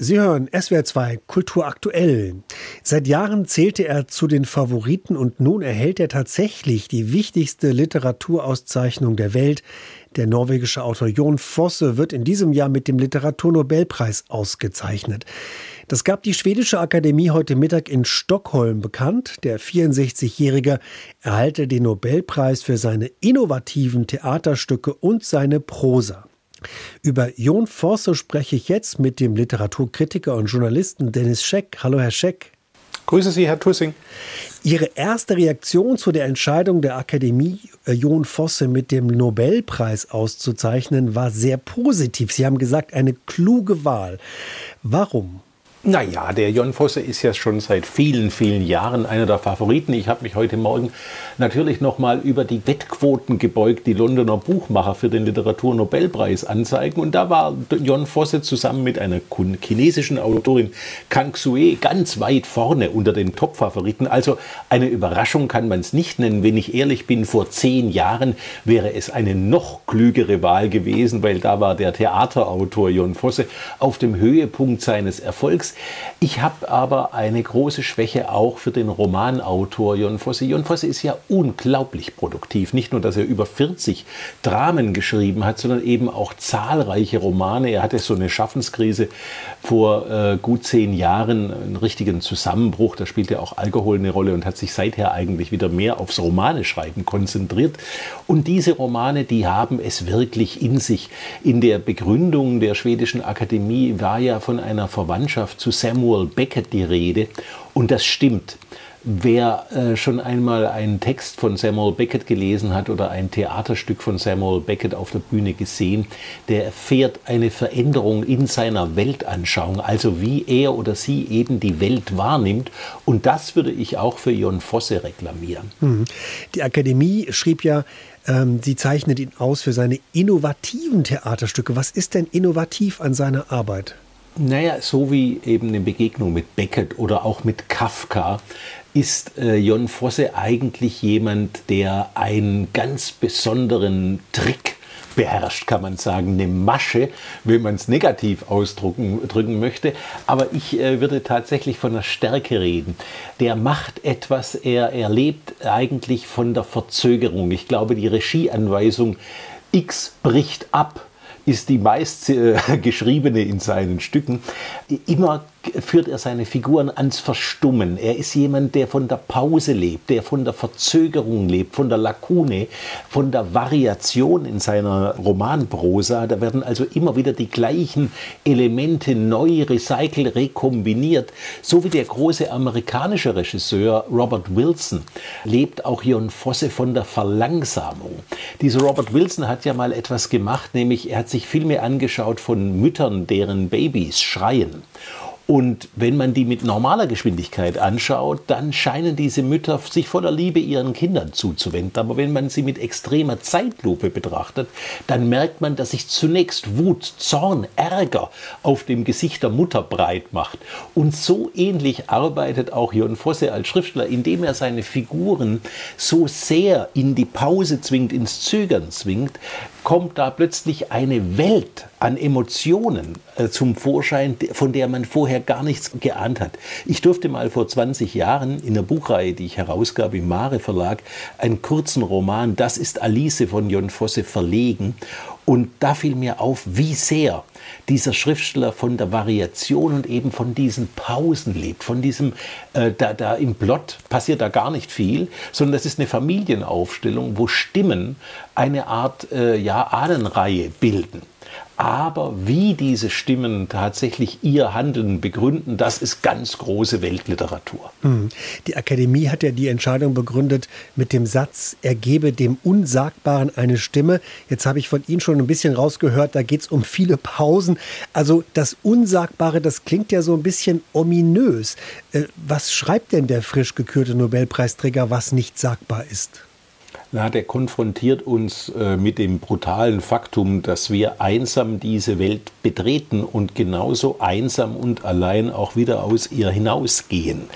Sie hören SWR 2 Kultur aktuell. Seit Jahren zählte er zu den Favoriten und nun erhält er tatsächlich die wichtigste Literaturauszeichnung der Welt. Der norwegische Autor Jon Fosse wird in diesem Jahr mit dem Literaturnobelpreis ausgezeichnet. Das gab die schwedische Akademie heute Mittag in Stockholm bekannt. Der 64-Jährige erhalte den Nobelpreis für seine innovativen Theaterstücke und seine Prosa. Über Jon Forster spreche ich jetzt mit dem Literaturkritiker und Journalisten Dennis Scheck. Hallo, Herr Scheck. Grüße Sie, Herr Tussing. Ihre erste Reaktion zu der Entscheidung der Akademie, äh, Jon Fosse mit dem Nobelpreis auszuzeichnen, war sehr positiv. Sie haben gesagt, eine kluge Wahl. Warum? Naja, der Jon Fosse ist ja schon seit vielen, vielen Jahren einer der Favoriten. Ich habe mich heute Morgen natürlich nochmal über die Wettquoten gebeugt, die Londoner Buchmacher für den Literaturnobelpreis anzeigen. Und da war Jon Fosse zusammen mit einer chinesischen Autorin Kang Xue ganz weit vorne unter den Top-Favoriten. Also eine Überraschung kann man es nicht nennen. Wenn ich ehrlich bin, vor zehn Jahren wäre es eine noch klügere Wahl gewesen, weil da war der Theaterautor Jon Fosse auf dem Höhepunkt seines Erfolgs. Text. Ich habe aber eine große Schwäche auch für den Romanautor Jon Fosse. Jon Fosse ist ja unglaublich produktiv. Nicht nur, dass er über 40 Dramen geschrieben hat, sondern eben auch zahlreiche Romane. Er hatte so eine Schaffenskrise vor äh, gut zehn Jahren, einen richtigen Zusammenbruch. Da spielte auch Alkohol eine Rolle und hat sich seither eigentlich wieder mehr aufs Romaneschreiben konzentriert. Und diese Romane, die haben es wirklich in sich. In der Begründung der schwedischen Akademie war ja von einer Verwandtschaft zu Samuel Beckett die Rede. Und das stimmt. Wer äh, schon einmal einen Text von Samuel Beckett gelesen hat oder ein Theaterstück von Samuel Beckett auf der Bühne gesehen, der erfährt eine Veränderung in seiner Weltanschauung, also wie er oder sie eben die Welt wahrnimmt. Und das würde ich auch für Jon Fosse reklamieren. Mhm. Die Akademie schrieb ja, ähm, sie zeichnet ihn aus für seine innovativen Theaterstücke. Was ist denn innovativ an seiner Arbeit? Naja, so wie eben eine Begegnung mit Beckett oder auch mit Kafka ist äh, Jon Fosse eigentlich jemand, der einen ganz besonderen Trick beherrscht, kann man sagen, eine Masche, wenn man es negativ ausdrücken drücken möchte. Aber ich äh, würde tatsächlich von der Stärke reden. Der macht etwas, er, er lebt eigentlich von der Verzögerung. Ich glaube, die Regieanweisung X bricht ab ist die meist äh, in seinen Stücken. Immer führt er seine Figuren ans Verstummen. Er ist jemand, der von der Pause lebt, der von der Verzögerung lebt, von der Lakune, von der Variation in seiner Romanprosa. Da werden also immer wieder die gleichen Elemente neu recycelt, rekombiniert. So wie der große amerikanische Regisseur Robert Wilson lebt auch Jon Fosse von der Verlangsamung. Dieser Robert Wilson hat ja mal etwas gemacht, nämlich er hat sich Filme angeschaut von Müttern, deren Babys schreien. Und wenn man die mit normaler Geschwindigkeit anschaut, dann scheinen diese Mütter sich voller Liebe ihren Kindern zuzuwenden. Aber wenn man sie mit extremer Zeitlupe betrachtet, dann merkt man, dass sich zunächst Wut, Zorn, Ärger auf dem Gesicht der Mutter breit macht. Und so ähnlich arbeitet auch Jon Fosse als Schriftsteller, indem er seine Figuren so sehr in die Pause zwingt, ins Zögern zwingt, kommt da plötzlich eine Welt an Emotionen äh, zum Vorschein, von der man vorher gar nichts geahnt hat. Ich durfte mal vor 20 Jahren in der Buchreihe, die ich herausgab im Mare Verlag, einen kurzen Roman, Das ist Alice von Jon Fosse verlegen. Und da fiel mir auf, wie sehr dieser Schriftsteller von der Variation und eben von diesen Pausen lebt, von diesem, äh, da, da im Plot passiert da gar nicht viel, sondern das ist eine Familienaufstellung, wo Stimmen eine Art äh, ja, Ahnenreihe bilden. Aber wie diese Stimmen tatsächlich ihr Handeln begründen, das ist ganz große Weltliteratur. Hm. Die Akademie hat ja die Entscheidung begründet mit dem Satz, er gebe dem Unsagbaren eine Stimme. Jetzt habe ich von Ihnen schon ein bisschen rausgehört, da geht es um viele Pausen. Also das Unsagbare, das klingt ja so ein bisschen ominös. Äh, was schreibt denn der frisch gekürte Nobelpreisträger, was nicht sagbar ist? Na, der konfrontiert uns äh, mit dem brutalen Faktum, dass wir einsam diese Welt betreten und genauso einsam und allein auch wieder aus ihr hinausgehen.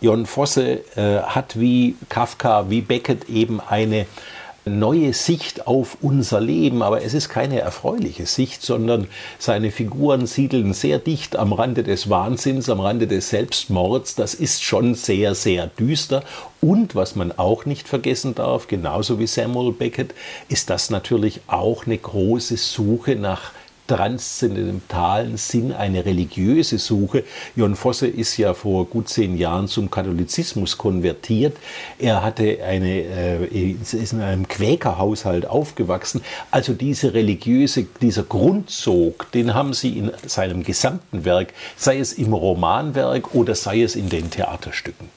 Jon Fosse äh, hat wie Kafka, wie Beckett eben eine neue Sicht auf unser Leben, aber es ist keine erfreuliche Sicht, sondern seine Figuren siedeln sehr dicht am Rande des Wahnsinns, am Rande des Selbstmords. Das ist schon sehr, sehr düster. Und was man auch nicht vergessen darf, genauso wie Samuel Beckett, ist das natürlich auch eine große Suche nach transzendentalen Sinn eine religiöse Suche. Jon Fosse ist ja vor gut zehn Jahren zum Katholizismus konvertiert. Er hatte eine, äh, ist in einem Quäkerhaushalt aufgewachsen. Also diese religiöse, dieser Grundsog, den haben sie in seinem gesamten Werk, sei es im Romanwerk oder sei es in den Theaterstücken.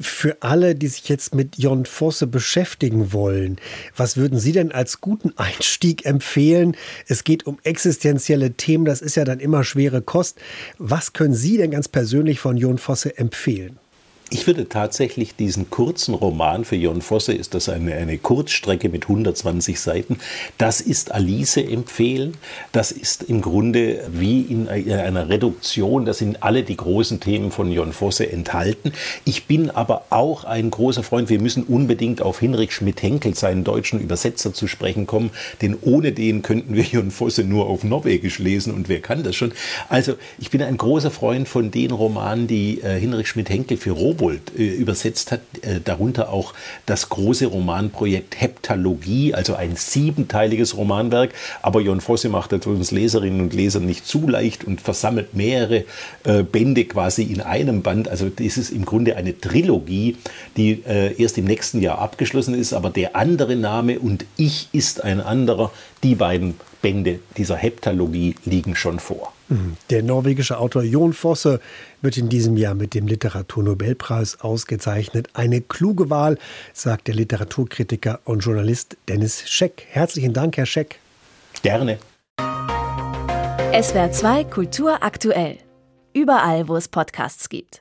Für alle, die sich jetzt mit Jon Fosse beschäftigen wollen, was würden Sie denn als guten Einstieg empfehlen? Es geht um existenzielle Themen, das ist ja dann immer schwere Kost. Was können Sie denn ganz persönlich von Jon Fosse empfehlen? Ich würde tatsächlich diesen kurzen Roman, für Jon Fosse ist das eine, eine Kurzstrecke mit 120 Seiten, das ist Alice empfehlen. Das ist im Grunde wie in einer Reduktion, da sind alle die großen Themen von Jon Fosse enthalten. Ich bin aber auch ein großer Freund, wir müssen unbedingt auf Hinrich Schmidt-Henkel, seinen deutschen Übersetzer, zu sprechen kommen, denn ohne den könnten wir Jon Fosse nur auf Norwegisch lesen und wer kann das schon? Also ich bin ein großer Freund von den Romanen, die äh, Hinrich Schmidt-Henkel für Robo Rowold äh, übersetzt hat, äh, darunter auch das große Romanprojekt Heptalogie, also ein siebenteiliges Romanwerk. Aber Jon Fosse macht das uns Leserinnen und Lesern nicht zu leicht und versammelt mehrere äh, Bände quasi in einem Band. Also das ist im Grunde eine Trilogie, die äh, erst im nächsten Jahr abgeschlossen ist, aber der andere Name und Ich ist ein anderer, die beiden Bände dieser Heptalogie liegen schon vor. Der norwegische Autor Jon Fosse wird in diesem Jahr mit dem Literaturnobelpreis ausgezeichnet. Eine kluge Wahl, sagt der Literaturkritiker und Journalist Dennis Scheck. Herzlichen Dank, Herr Scheck. Gerne. SWR 2 Kultur aktuell. Überall, wo es Podcasts gibt.